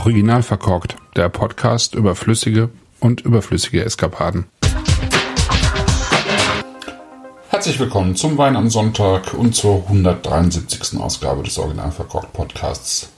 Original verkorkt, der Podcast über flüssige und überflüssige Eskapaden. Herzlich willkommen zum Wein am Sonntag und zur 173. Ausgabe des Original verkorkt Podcasts.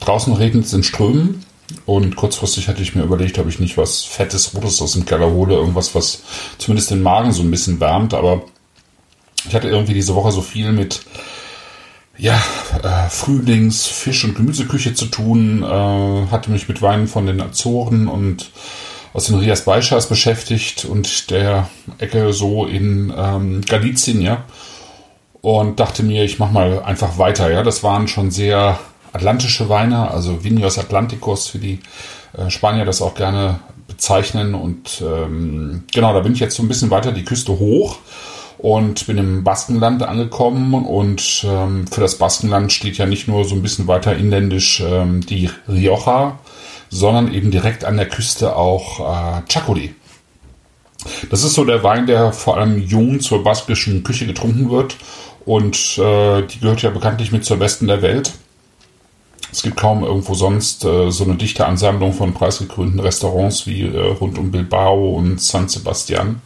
Draußen regnet es in Strömen und kurzfristig hatte ich mir überlegt, ob ich nicht was Fettes, Rotes aus dem Keller hole, irgendwas, was zumindest den Magen so ein bisschen wärmt, aber ich hatte irgendwie diese Woche so viel mit ja, äh, Frühlings-, Fisch- und Gemüseküche zu tun, äh, hatte mich mit Weinen von den Azoren und aus den Rias Baixas beschäftigt und der Ecke so in ähm, Galizien, ja. Und dachte mir, ich mach mal einfach weiter, ja. Das waren schon sehr atlantische Weine, also Vinos Atlanticos, wie die äh, Spanier das auch gerne bezeichnen. Und ähm, genau, da bin ich jetzt so ein bisschen weiter die Küste hoch und bin im Baskenland angekommen und ähm, für das Baskenland steht ja nicht nur so ein bisschen weiter inländisch ähm, die Rioja, sondern eben direkt an der Küste auch äh, Chacoli. Das ist so der Wein, der vor allem jung zur baskischen Küche getrunken wird und äh, die gehört ja bekanntlich mit zur besten der Welt. Es gibt kaum irgendwo sonst äh, so eine dichte Ansammlung von preisgekrönten Restaurants wie äh, rund um Bilbao und San Sebastian.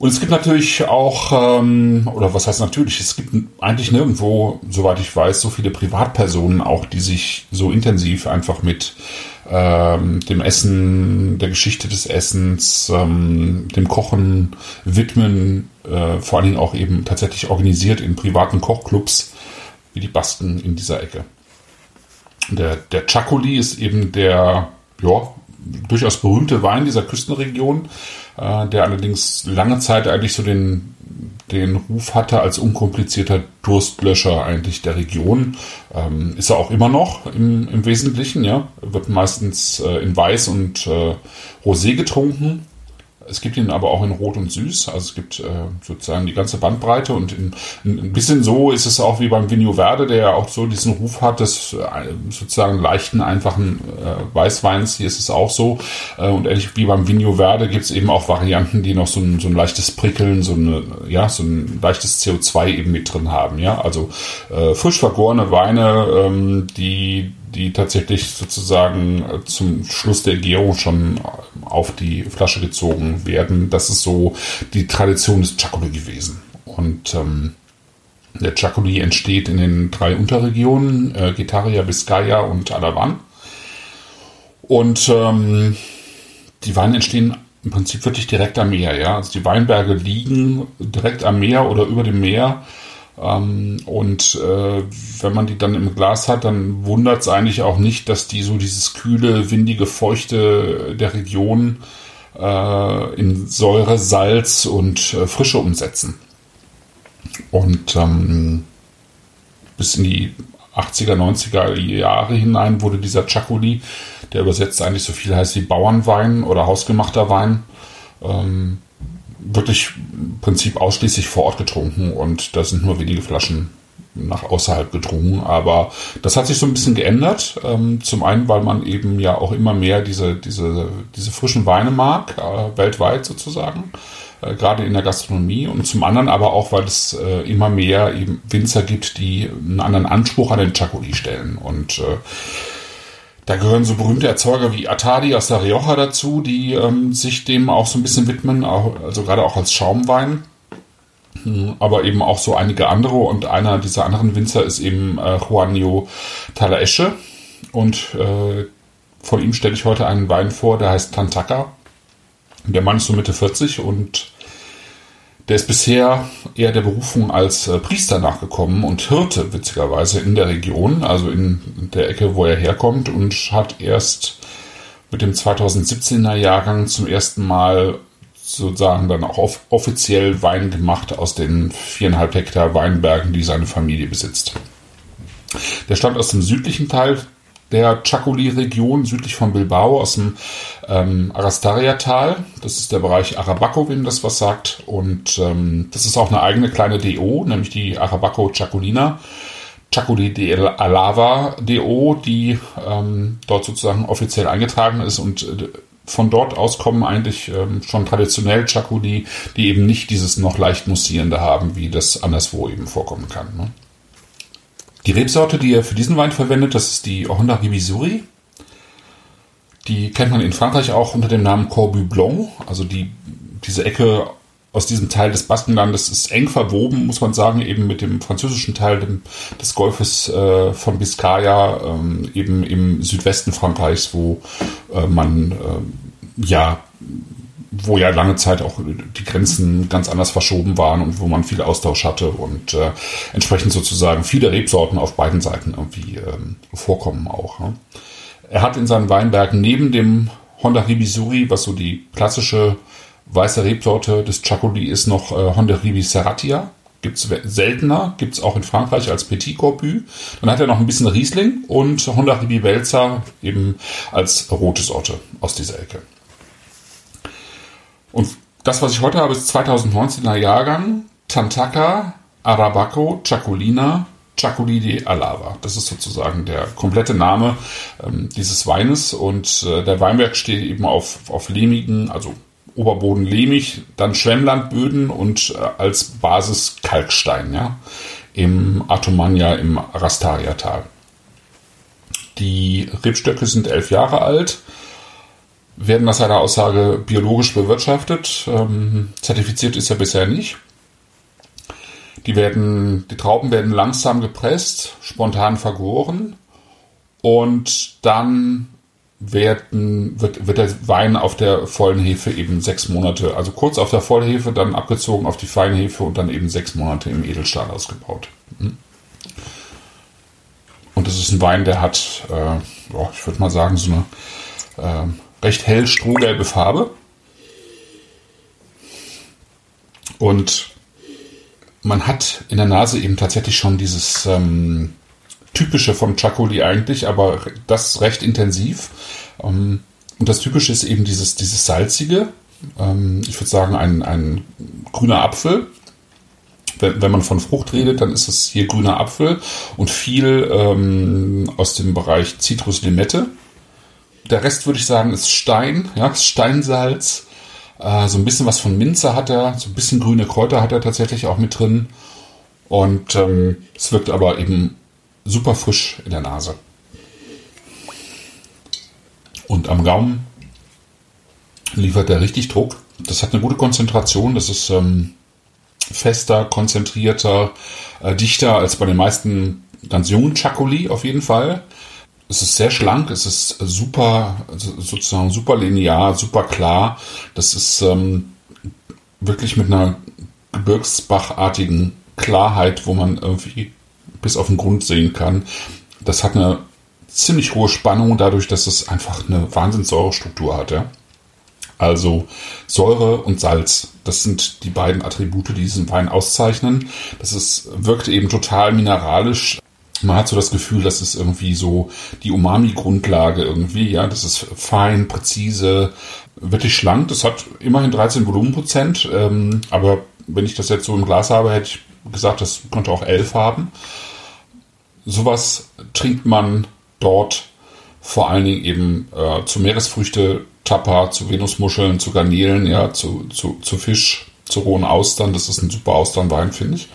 Und es gibt natürlich auch, ähm, oder was heißt natürlich, es gibt eigentlich nirgendwo, soweit ich weiß, so viele Privatpersonen auch, die sich so intensiv einfach mit ähm, dem Essen, der Geschichte des Essens, ähm, dem Kochen widmen, äh, vor allen Dingen auch eben tatsächlich organisiert in privaten Kochclubs, wie die Basken in dieser Ecke. Der, der Chacoli ist eben der, ja, durchaus berühmte Wein dieser Küstenregion, äh, der allerdings lange Zeit eigentlich so den, den Ruf hatte als unkomplizierter Durstlöscher eigentlich der Region. Ähm, ist er auch immer noch im, im Wesentlichen, ja. Wird meistens äh, in Weiß und äh, Rosé getrunken. Es gibt ihn aber auch in Rot und Süß. Also es gibt äh, sozusagen die ganze Bandbreite und in, in, ein bisschen so ist es auch wie beim Vigno Verde, der ja auch so diesen Ruf hat des äh, sozusagen leichten, einfachen äh, Weißweins. Hier ist es auch so. Äh, und ähnlich wie beim Vigno Verde gibt es eben auch Varianten, die noch so ein, so ein leichtes Prickeln, so, eine, ja, so ein leichtes CO2 eben mit drin haben. Ja, also äh, frisch vergorene Weine, ähm, die die tatsächlich sozusagen äh, zum Schluss der Gärung schon auf die Flasche gezogen werden. Das ist so die Tradition des Chacoli gewesen. Und ähm, der Chacoli entsteht in den drei Unterregionen, äh, Getaria, Biscaya und Alavan. Und ähm, die Weine entstehen im Prinzip wirklich direkt am Meer. Ja? Also die Weinberge liegen direkt am Meer oder über dem Meer und äh, wenn man die dann im Glas hat, dann wundert es eigentlich auch nicht, dass die so dieses kühle, windige, feuchte der Region äh, in Säure, Salz und äh, Frische umsetzen. Und ähm, bis in die 80er, 90er Jahre hinein wurde dieser Chacoli, der übersetzt eigentlich so viel heißt wie Bauernwein oder hausgemachter Wein, ähm, wirklich im Prinzip ausschließlich vor Ort getrunken und da sind nur wenige Flaschen nach außerhalb gedrungen. Aber das hat sich so ein bisschen geändert. Ähm, zum einen, weil man eben ja auch immer mehr diese, diese, diese frischen Weine mag, äh, weltweit sozusagen, äh, gerade in der Gastronomie. Und zum anderen aber auch, weil es äh, immer mehr eben Winzer gibt, die einen anderen Anspruch an den Chacoli stellen. Und da gehören so berühmte Erzeuger wie Atadi aus der Rioja dazu, die ähm, sich dem auch so ein bisschen widmen, also gerade auch als Schaumwein. Hm, aber eben auch so einige andere und einer dieser anderen Winzer ist eben äh, Juanio Talaesche und äh, von ihm stelle ich heute einen Wein vor, der heißt Tantaka. Der Mann ist so Mitte 40 und der ist bisher eher der Berufung als äh, Priester nachgekommen und Hirte, witzigerweise, in der Region, also in der Ecke, wo er herkommt und hat erst mit dem 2017er Jahrgang zum ersten Mal sozusagen dann auch off offiziell Wein gemacht aus den viereinhalb Hektar Weinbergen, die seine Familie besitzt. Der stammt aus dem südlichen Teil der Chacoli-Region südlich von Bilbao aus dem ähm, Arastaria-Tal. Das ist der Bereich Arabaco, wenn das was sagt. Und ähm, das ist auch eine eigene kleine DO, nämlich die Arabaco Chacolina. Chacoli de Alava DO, die ähm, dort sozusagen offiziell eingetragen ist und äh, von dort aus kommen eigentlich ähm, schon traditionell Chacoli, die eben nicht dieses noch leicht mussierende haben, wie das anderswo eben vorkommen kann. Ne? Die Rebsorte, die er für diesen Wein verwendet, das ist die Honda Ribisuri. Die kennt man in Frankreich auch unter dem Namen Corbu Blanc. Also die, diese Ecke aus diesem Teil des Baskenlandes ist eng verwoben, muss man sagen, eben mit dem französischen Teil des Golfes äh, von Biscaya, ähm, eben im Südwesten Frankreichs, wo äh, man äh, ja wo ja lange Zeit auch die Grenzen ganz anders verschoben waren und wo man viel Austausch hatte und äh, entsprechend sozusagen viele Rebsorten auf beiden Seiten irgendwie ähm, vorkommen auch. Ne? Er hat in seinen Weinbergen neben dem Honda Ribisuri, was so die klassische weiße Rebsorte des Chacoli ist, noch äh, Honda Ribi Serratia. Gibt's seltener, gibt's auch in Frankreich als Petit Corbu. Dann hat er noch ein bisschen Riesling und Honda Ribi Welzer eben als rote Sorte aus dieser Ecke. Und das, was ich heute habe, ist 2019er Jahrgang Tantaka Arabaco Chacolina Chacoli de Alava. Das ist sozusagen der komplette Name ähm, dieses Weines und äh, der Weinberg steht eben auf, auf lehmigen, also Oberboden lehmig, dann Schwemmlandböden und äh, als Basis Kalkstein, ja, im Atomania im Rastaria-Tal. Die Rebstöcke sind elf Jahre alt werden nach seiner Aussage biologisch bewirtschaftet. Ähm, zertifiziert ist er bisher nicht. Die werden, die Trauben werden langsam gepresst, spontan vergoren und dann werden, wird, wird der Wein auf der vollen Hefe eben sechs Monate, also kurz auf der Vollhefe, dann abgezogen auf die Feinhefe und dann eben sechs Monate im Edelstahl ausgebaut. Mhm. Und das ist ein Wein, der hat, äh, ich würde mal sagen, so eine äh, recht hell strohgelbe Farbe. Und man hat in der Nase eben tatsächlich schon dieses ähm, typische vom Chacoli eigentlich, aber das recht intensiv. Ähm, und das typische ist eben dieses, dieses salzige. Ähm, ich würde sagen, ein, ein grüner Apfel. Wenn, wenn man von Frucht redet, dann ist es hier grüner Apfel und viel ähm, aus dem Bereich Zitruslimette der Rest würde ich sagen ist Stein, ja, Steinsalz. Äh, so ein bisschen was von Minze hat er, so ein bisschen grüne Kräuter hat er tatsächlich auch mit drin. Und ähm, es wirkt aber eben super frisch in der Nase. Und am Gaumen liefert er richtig Druck. Das hat eine gute Konzentration. Das ist ähm, fester, konzentrierter, äh, dichter als bei den meisten ganz jungen Chacoli auf jeden Fall es ist sehr schlank, es ist super, sozusagen super linear, super klar. Das ist ähm, wirklich mit einer gebirgsbachartigen Klarheit, wo man irgendwie bis auf den Grund sehen kann. Das hat eine ziemlich hohe Spannung dadurch, dass es einfach eine Wahnsinnssäurestruktur hat. Ja? Also Säure und Salz, das sind die beiden Attribute, die diesen Wein auszeichnen. Das ist, wirkt eben total mineralisch, man hat so das Gefühl, das ist irgendwie so die Umami-Grundlage irgendwie, ja, das ist fein, präzise, wirklich schlank. Das hat immerhin 13 Volumenprozent, ähm, aber wenn ich das jetzt so im Glas habe, hätte ich gesagt, das könnte auch 11 haben. Sowas trinkt man dort vor allen Dingen eben äh, zu Meeresfrüchte, Tapa, zu Venusmuscheln, zu Garnelen, ja, zu, zu, zu Fisch, zu rohen Austern. Das ist ein super Austernwein, finde ich.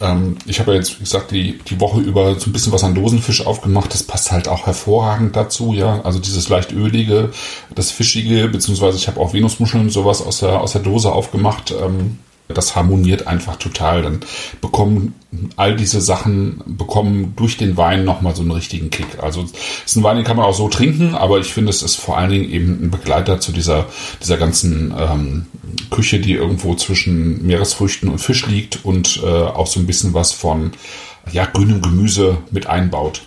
Ähm, ich habe ja jetzt, wie gesagt, die, die Woche über so ein bisschen was an Dosenfisch aufgemacht. Das passt halt auch hervorragend dazu, ja. Also dieses leicht ölige, das fischige, beziehungsweise ich habe auch Venusmuscheln und sowas aus der, aus der Dose aufgemacht. Ähm, das harmoniert einfach total. Dann bekommen all diese Sachen, bekommen durch den Wein nochmal so einen richtigen Kick. Also es ist ein Wein, den kann man auch so trinken, aber ich finde, es ist vor allen Dingen eben ein Begleiter zu dieser, dieser ganzen ähm, Küche, die irgendwo zwischen Meeresfrüchten und Fisch liegt und äh, auch so ein bisschen was von ja, grünem Gemüse mit einbaut.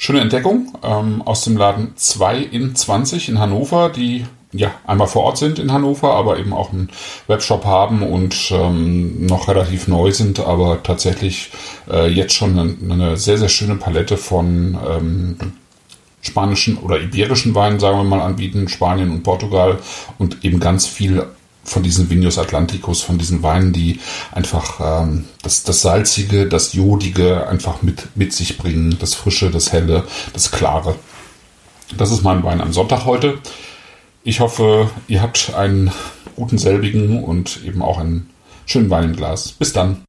Schöne Entdeckung ähm, aus dem Laden 2 in 20 in Hannover, die ja, einmal vor Ort sind in Hannover, aber eben auch einen Webshop haben und ähm, noch relativ neu sind, aber tatsächlich äh, jetzt schon eine, eine, sehr, sehr schöne Palette von ähm, spanischen oder iberischen Weinen, sagen wir mal, anbieten, Spanien und Portugal und eben ganz viel von diesen Vinos Atlanticus, von diesen Weinen, die einfach ähm, das, das Salzige, das Jodige einfach mit, mit sich bringen, das Frische, das Helle, das Klare. Das ist mein Wein am Sonntag heute. Ich hoffe, ihr habt einen guten selbigen und eben auch einen schönen Wein im Glas. Bis dann.